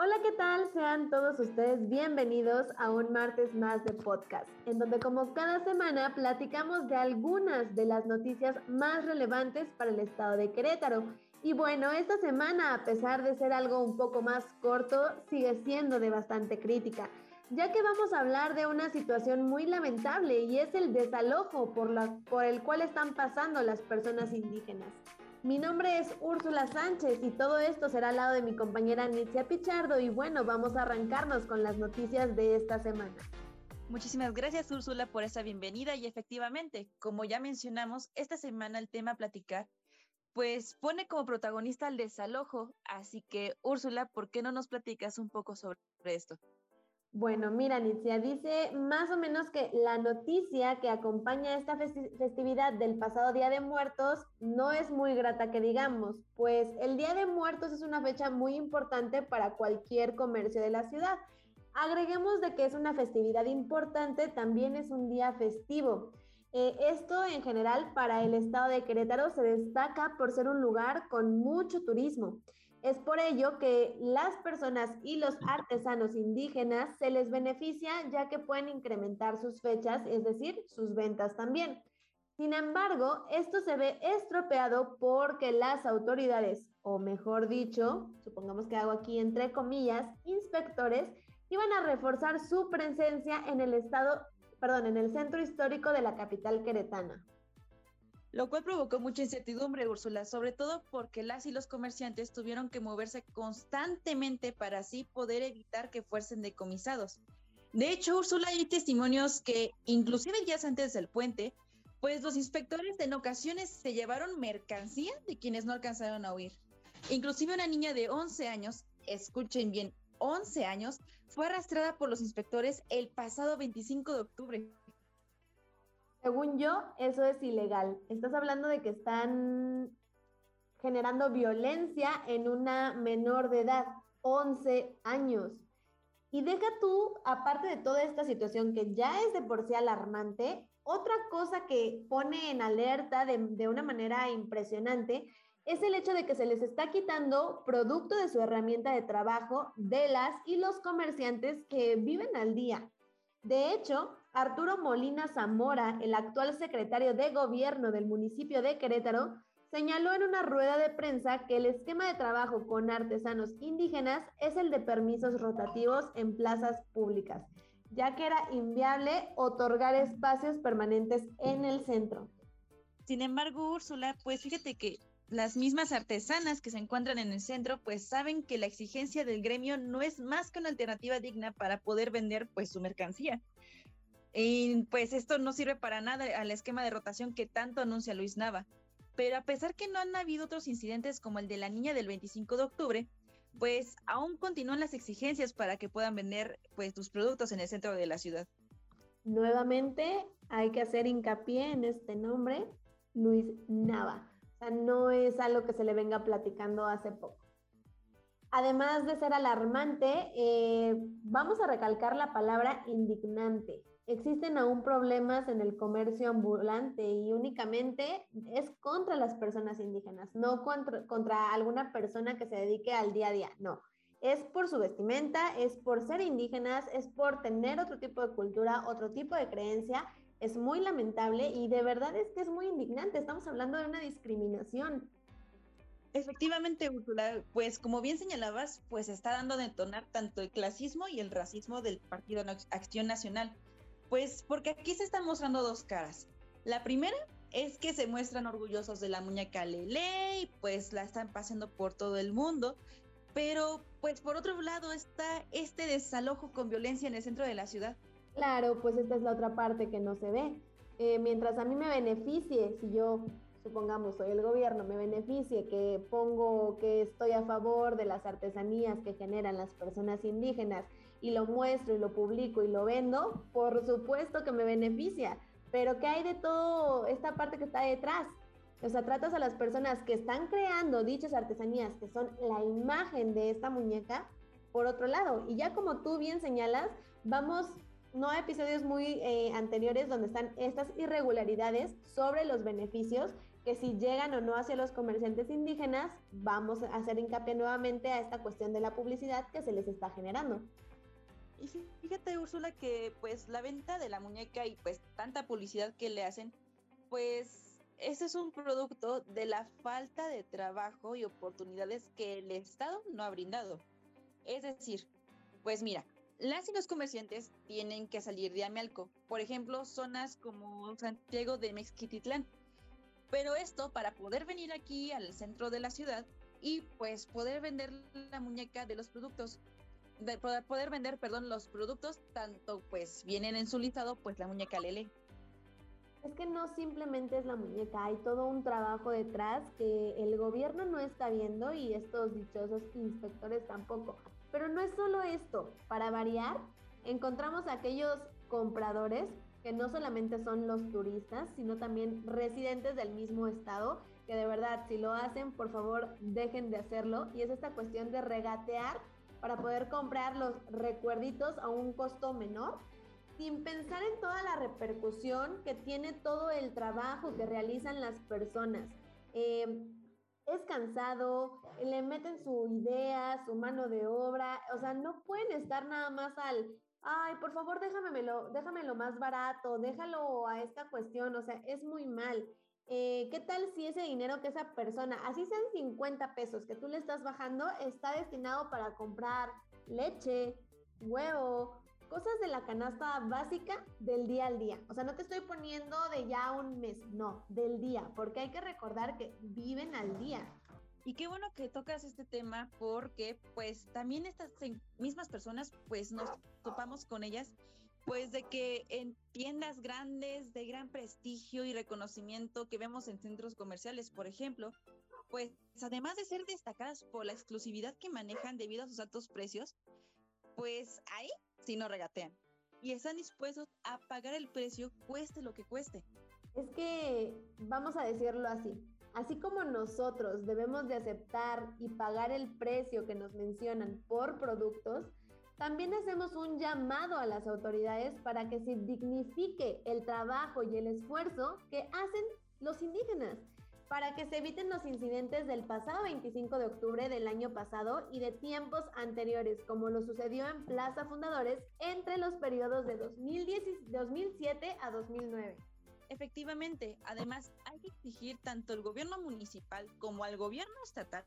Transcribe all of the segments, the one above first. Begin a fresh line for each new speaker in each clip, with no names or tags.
Hola, ¿qué tal? Sean todos ustedes bienvenidos a un martes más de podcast, en donde como cada semana platicamos de algunas de las noticias más relevantes para el estado de Querétaro. Y bueno, esta semana, a pesar de ser algo un poco más corto, sigue siendo de bastante crítica, ya que vamos a hablar de una situación muy lamentable y es el desalojo por, la, por el cual están pasando las personas indígenas. Mi nombre es Úrsula Sánchez y todo esto será al lado de mi compañera Nitzia Pichardo y bueno, vamos a arrancarnos con las noticias de esta semana.
Muchísimas gracias Úrsula por esa bienvenida y efectivamente, como ya mencionamos, esta semana el tema platicar pues pone como protagonista el desalojo, así que Úrsula, ¿por qué no nos platicas un poco sobre esto?
Bueno, mira, Nitzia, dice más o menos que la noticia que acompaña esta festividad del pasado Día de Muertos no es muy grata que digamos, pues el Día de Muertos es una fecha muy importante para cualquier comercio de la ciudad. Agreguemos de que es una festividad importante, también es un día festivo. Eh, esto en general para el estado de Querétaro se destaca por ser un lugar con mucho turismo. Es por ello que las personas y los artesanos indígenas se les beneficia ya que pueden incrementar sus fechas, es decir, sus ventas también. Sin embargo, esto se ve estropeado porque las autoridades, o mejor dicho, supongamos que hago aquí entre comillas, inspectores, iban a reforzar su presencia en el estado, perdón, en el centro histórico de la capital queretana
lo cual provocó mucha incertidumbre, Úrsula, sobre todo porque las y los comerciantes tuvieron que moverse constantemente para así poder evitar que fuesen decomisados. De hecho, Úrsula, hay testimonios que, inclusive días antes del puente, pues los inspectores en ocasiones se llevaron mercancía de quienes no alcanzaron a huir. Inclusive una niña de 11 años, escuchen bien, 11 años, fue arrastrada por los inspectores el pasado 25 de octubre.
Según yo, eso es ilegal. Estás hablando de que están generando violencia en una menor de edad, 11 años. Y deja tú, aparte de toda esta situación que ya es de por sí alarmante, otra cosa que pone en alerta de, de, una manera impresionante es el hecho de que se les está quitando producto de su herramienta de trabajo de las y los comerciantes que viven al día. De hecho, Arturo Molina Zamora, el actual secretario de gobierno del municipio de Querétaro, señaló en una rueda de prensa que el esquema de trabajo con artesanos indígenas es el de permisos rotativos en plazas públicas, ya que era inviable otorgar espacios permanentes en el centro.
Sin embargo, Úrsula, pues fíjate que las mismas artesanas que se encuentran en el centro, pues saben que la exigencia del gremio no es más que una alternativa digna para poder vender pues su mercancía. Y pues esto no sirve para nada al esquema de rotación que tanto anuncia Luis Nava. Pero a pesar que no han habido otros incidentes como el de la niña del 25 de octubre, pues aún continúan las exigencias para que puedan vender pues tus productos en el centro de la ciudad.
Nuevamente hay que hacer hincapié en este nombre, Luis Nava. O sea, no es algo que se le venga platicando hace poco. Además de ser alarmante, eh, vamos a recalcar la palabra indignante existen aún problemas en el comercio ambulante y únicamente es contra las personas indígenas, no contra, alguna persona que se dedique al día a día, no. Es por su vestimenta, es por ser indígenas, es por tener otro tipo de cultura, otro tipo de creencia. Es muy lamentable y de verdad es que es muy indignante. Estamos hablando de una discriminación.
Efectivamente, Úrsula, pues como bien señalabas, pues está dando a detonar tanto el clasismo y el racismo del Partido Acción Nacional pues porque aquí se están mostrando dos caras. La primera es que se muestran orgullosos de la muñeca Lele y pues la están pasando por todo el mundo. Pero pues por otro lado está este desalojo con violencia en el centro de la ciudad.
Claro, pues esta es la otra parte que no se ve. Eh, mientras a mí me beneficie, si yo supongamos soy el gobierno, me beneficie que pongo que estoy a favor de las artesanías que generan las personas indígenas y lo muestro y lo publico y lo vendo, por supuesto que me beneficia. Pero ¿qué hay de todo esta parte que está detrás? O sea, tratas a las personas que están creando dichas artesanías, que son la imagen de esta muñeca, por otro lado. Y ya como tú bien señalas, vamos no a episodios muy eh, anteriores donde están estas irregularidades sobre los beneficios que si llegan o no hacia los comerciantes indígenas, vamos a hacer hincapié nuevamente a esta cuestión de la publicidad que se les está generando.
Y fíjate, Úrsula, que pues la venta de la muñeca y pues tanta publicidad que le hacen, pues ese es un producto de la falta de trabajo y oportunidades que el Estado no ha brindado. Es decir, pues mira, las y los comerciantes tienen que salir de Amealco, por ejemplo, zonas como Santiago de Mexquititlán. Pero esto para poder venir aquí al centro de la ciudad y pues poder vender la muñeca de los productos, de poder, vender, perdón, los productos, tanto pues vienen en su listado, pues la muñeca Lele.
Es que no simplemente es la muñeca, hay todo un trabajo detrás que el gobierno no está viendo y estos dichosos inspectores tampoco. Pero no es solo esto, para variar, encontramos aquellos compradores que no solamente son los turistas, sino también residentes del mismo estado, que de verdad, si lo hacen, por favor, dejen de hacerlo. Y es esta cuestión de regatear para poder comprar los recuerditos a un costo menor sin pensar en toda la repercusión que tiene todo el trabajo que realizan las personas. Eh, es cansado, le meten su idea, su mano de obra, o sea, no pueden estar nada más al, ay, por favor, déjamelo, déjamelo más barato, déjalo a esta cuestión, o sea, es muy mal. Eh, ¿Qué tal si ese dinero que esa persona, así sean 50 pesos que tú le estás bajando, está destinado para comprar leche, huevo, cosas de la canasta básica del día al día. O sea, no te estoy poniendo de ya un mes, no, del día, porque hay que recordar que viven al día.
Y qué bueno que tocas este tema porque pues también estas mismas personas pues nos topamos con ellas pues de que en tiendas grandes de gran prestigio y reconocimiento que vemos en centros comerciales, por ejemplo, pues además de ser destacadas por la exclusividad que manejan debido a sus altos precios, pues ahí sí no regatean. Y están dispuestos a pagar el precio, cueste lo que cueste.
Es que, vamos a decirlo así, así como nosotros debemos de aceptar y pagar el precio que nos mencionan por productos, también hacemos un llamado a las autoridades para que se dignifique el trabajo y el esfuerzo que hacen los indígenas para que se eviten los incidentes del pasado 25 de octubre del año pasado y de tiempos anteriores, como lo sucedió en Plaza Fundadores entre los periodos de 2007 a 2009.
Efectivamente, además hay que exigir tanto al gobierno municipal como al gobierno estatal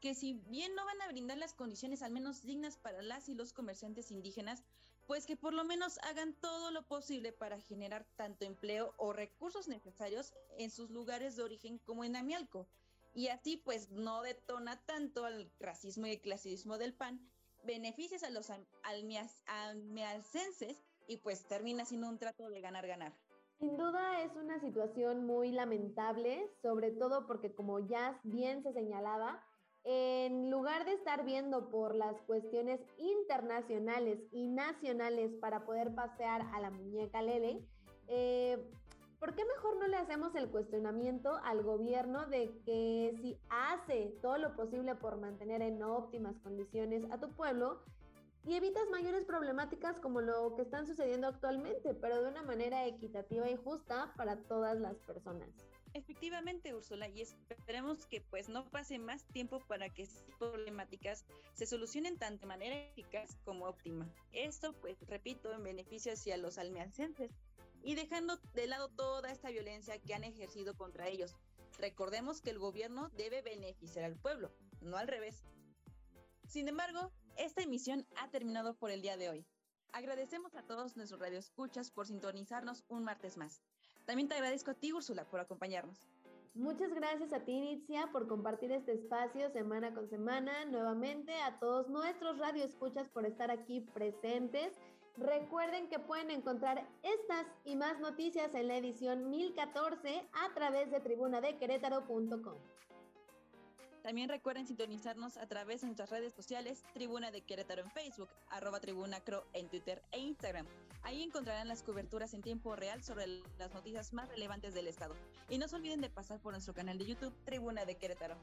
que si bien no van a brindar las condiciones al menos dignas para las y los comerciantes indígenas, pues que por lo menos hagan todo lo posible para generar tanto empleo o recursos necesarios en sus lugares de origen como en Amialco. Y así pues no detona tanto al racismo y el clasismo del PAN, beneficios a los almealcenses y pues termina siendo un trato de ganar-ganar.
Sin duda es una situación muy lamentable, sobre todo porque como ya bien se señalaba, en lugar de estar viendo por las cuestiones internacionales y nacionales para poder pasear a la muñeca Lele, eh, ¿por qué mejor no le hacemos el cuestionamiento al gobierno de que si hace todo lo posible por mantener en óptimas condiciones a tu pueblo y evitas mayores problemáticas como lo que están sucediendo actualmente, pero de una manera equitativa y justa para todas las personas?
Efectivamente, Úrsula, y esperemos que pues no pase más tiempo para que estas problemáticas se solucionen tanto de manera eficaz como óptima. Esto, pues, repito, en beneficio hacia los almeancenses y dejando de lado toda esta violencia que han ejercido contra ellos. Recordemos que el gobierno debe beneficiar al pueblo, no al revés. Sin embargo, esta emisión ha terminado por el día de hoy. Agradecemos a todos nuestros radioescuchas por sintonizarnos un martes más. También te agradezco a ti, Úrsula, por acompañarnos.
Muchas gracias a ti, Inicia, por compartir este espacio semana con semana. Nuevamente a todos nuestros radioescuchas por estar aquí presentes. Recuerden que pueden encontrar estas y más noticias en la edición 1014 a través de tribunadequerétaro.com.
También recuerden sintonizarnos a través de nuestras redes sociales, Tribuna de Querétaro en Facebook, arroba Tribuna Cro en Twitter e Instagram. Ahí encontrarán las coberturas en tiempo real sobre las noticias más relevantes del estado. Y no se olviden de pasar por nuestro canal de YouTube, Tribuna de Querétaro.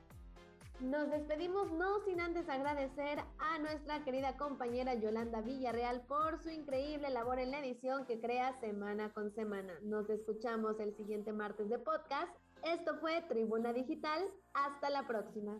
Nos despedimos no sin antes agradecer a nuestra querida compañera Yolanda Villarreal por su increíble labor en la edición que crea semana con semana. Nos escuchamos el siguiente martes de podcast Esto fue Tribuna Digital. Hasta la próxima.